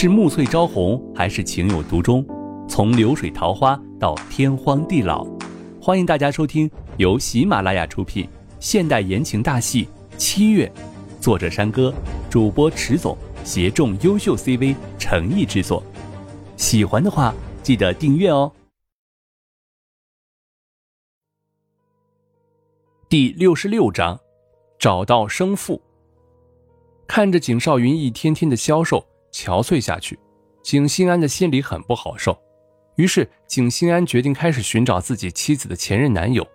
是暮翠朝红，还是情有独钟？从流水桃花到天荒地老，欢迎大家收听由喜马拉雅出品现代言情大戏《七月》，作者山歌，主播迟总，协众优秀 CV 诚意制作。喜欢的话，记得订阅哦。第六十六章，找到生父。看着景少云一天天的消瘦。憔悴下去，景心安的心里很不好受。于是，景心安决定开始寻找自己妻子的前任男友。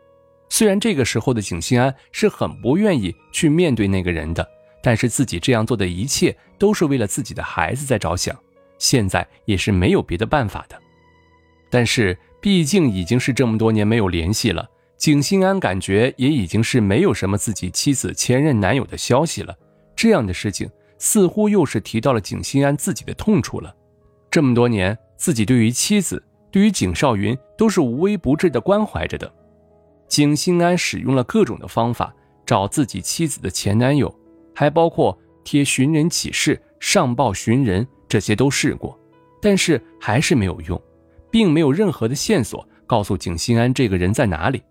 虽然这个时候的景心安是很不愿意去面对那个人的，但是自己这样做的一切都是为了自己的孩子在着想，现在也是没有别的办法的。但是，毕竟已经是这么多年没有联系了，景心安感觉也已经是没有什么自己妻子前任男友的消息了。这样的事情。似乎又是提到了景心安自己的痛处了。这么多年，自己对于妻子、对于景少云都是无微不至的关怀着的。景心安使用了各种的方法找自己妻子的前男友，还包括贴寻人启事、上报寻人，这些都试过，但是还是没有用，并没有任何的线索告诉景心安这个人在哪里。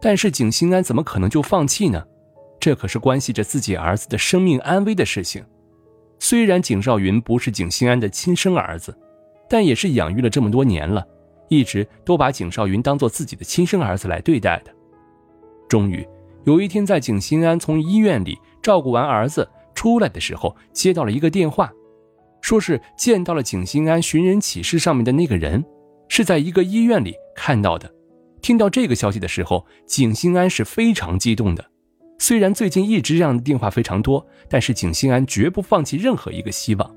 但是景心安怎么可能就放弃呢？这可是关系着自己儿子的生命安危的事情。虽然景少云不是景心安的亲生儿子，但也是养育了这么多年了，一直都把景少云当做自己的亲生儿子来对待的。终于有一天，在景心安从医院里照顾完儿子出来的时候，接到了一个电话，说是见到了景心安寻人启事上面的那个人，是在一个医院里看到的。听到这个消息的时候，景心安是非常激动的。虽然最近一直这样的电话非常多，但是景心安绝不放弃任何一个希望。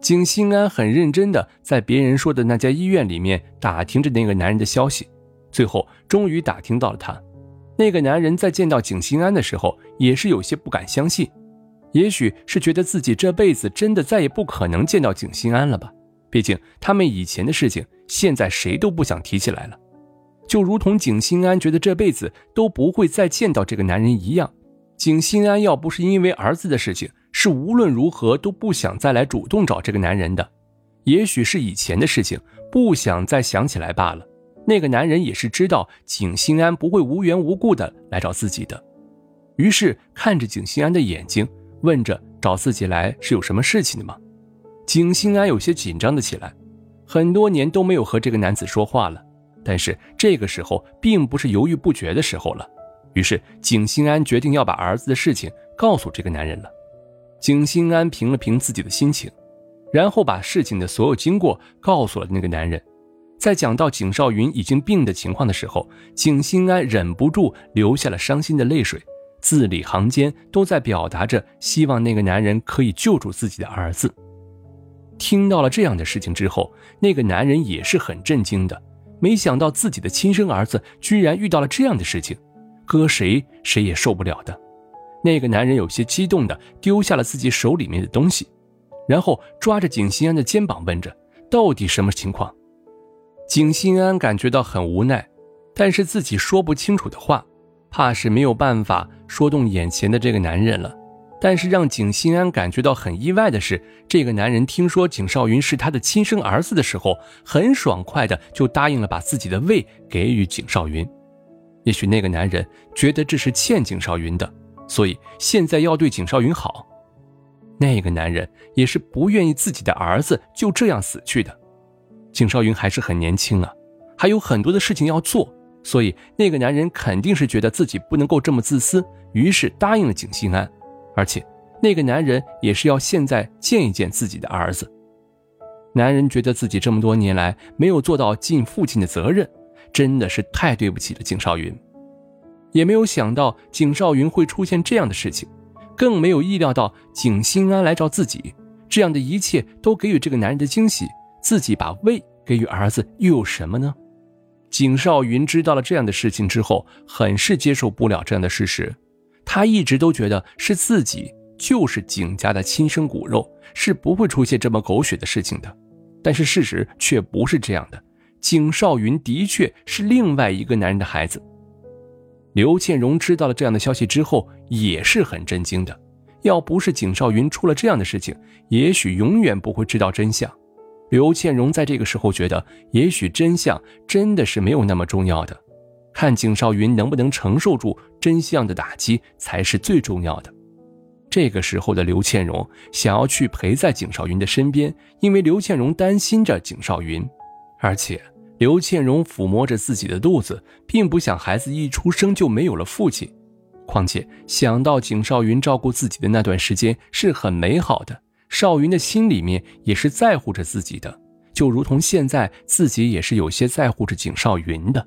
景心安很认真的在别人说的那家医院里面打听着那个男人的消息，最后终于打听到了他。那个男人在见到景心安的时候，也是有些不敢相信，也许是觉得自己这辈子真的再也不可能见到景心安了吧。毕竟他们以前的事情，现在谁都不想提起来了。就如同景心安觉得这辈子都不会再见到这个男人一样，景心安要不是因为儿子的事情，是无论如何都不想再来主动找这个男人的。也许是以前的事情，不想再想起来罢了。那个男人也是知道景心安不会无缘无故的来找自己的，于是看着景心安的眼睛，问着找自己来是有什么事情的吗？景心安有些紧张的起来，很多年都没有和这个男子说话了。但是这个时候并不是犹豫不决的时候了，于是景心安决定要把儿子的事情告诉这个男人了。景心安平了平自己的心情，然后把事情的所有经过告诉了那个男人。在讲到景少云已经病的情况的时候，景心安忍不住流下了伤心的泪水，字里行间都在表达着希望那个男人可以救助自己的儿子。听到了这样的事情之后，那个男人也是很震惊的。没想到自己的亲生儿子居然遇到了这样的事情，搁谁谁也受不了的。那个男人有些激动的丢下了自己手里面的东西，然后抓着景心安的肩膀问着：“到底什么情况？”景心安感觉到很无奈，但是自己说不清楚的话，怕是没有办法说动眼前的这个男人了。但是让景心安感觉到很意外的是，这个男人听说景少云是他的亲生儿子的时候，很爽快的就答应了把自己的胃给予景少云。也许那个男人觉得这是欠景少云的，所以现在要对景少云好。那个男人也是不愿意自己的儿子就这样死去的。景少云还是很年轻啊，还有很多的事情要做，所以那个男人肯定是觉得自己不能够这么自私，于是答应了景心安。而且，那个男人也是要现在见一见自己的儿子。男人觉得自己这么多年来没有做到尽父亲的责任，真的是太对不起了景少云。也没有想到景少云会出现这样的事情，更没有意料到景心安来找自己。这样的一切都给予这个男人的惊喜，自己把胃给予儿子又有什么呢？景少云知道了这样的事情之后，很是接受不了这样的事实。他一直都觉得是自己就是景家的亲生骨肉，是不会出现这么狗血的事情的。但是事实却不是这样的，景少云的确是另外一个男人的孩子。刘倩荣知道了这样的消息之后，也是很震惊的，要不是景少云出了这样的事情，也许永远不会知道真相。刘倩荣在这个时候觉得，也许真相真的是没有那么重要的，看景少云能不能承受住真相的打击才是最重要的。这个时候的刘倩荣想要去陪在景少云的身边，因为刘倩荣担心着景少云，而且刘倩荣抚摸着自己的肚子，并不想孩子一出生就没有了父亲。况且想到景少云照顾自己的那段时间是很美好的。少云的心里面也是在乎着自己的，就如同现在自己也是有些在乎着景少云的。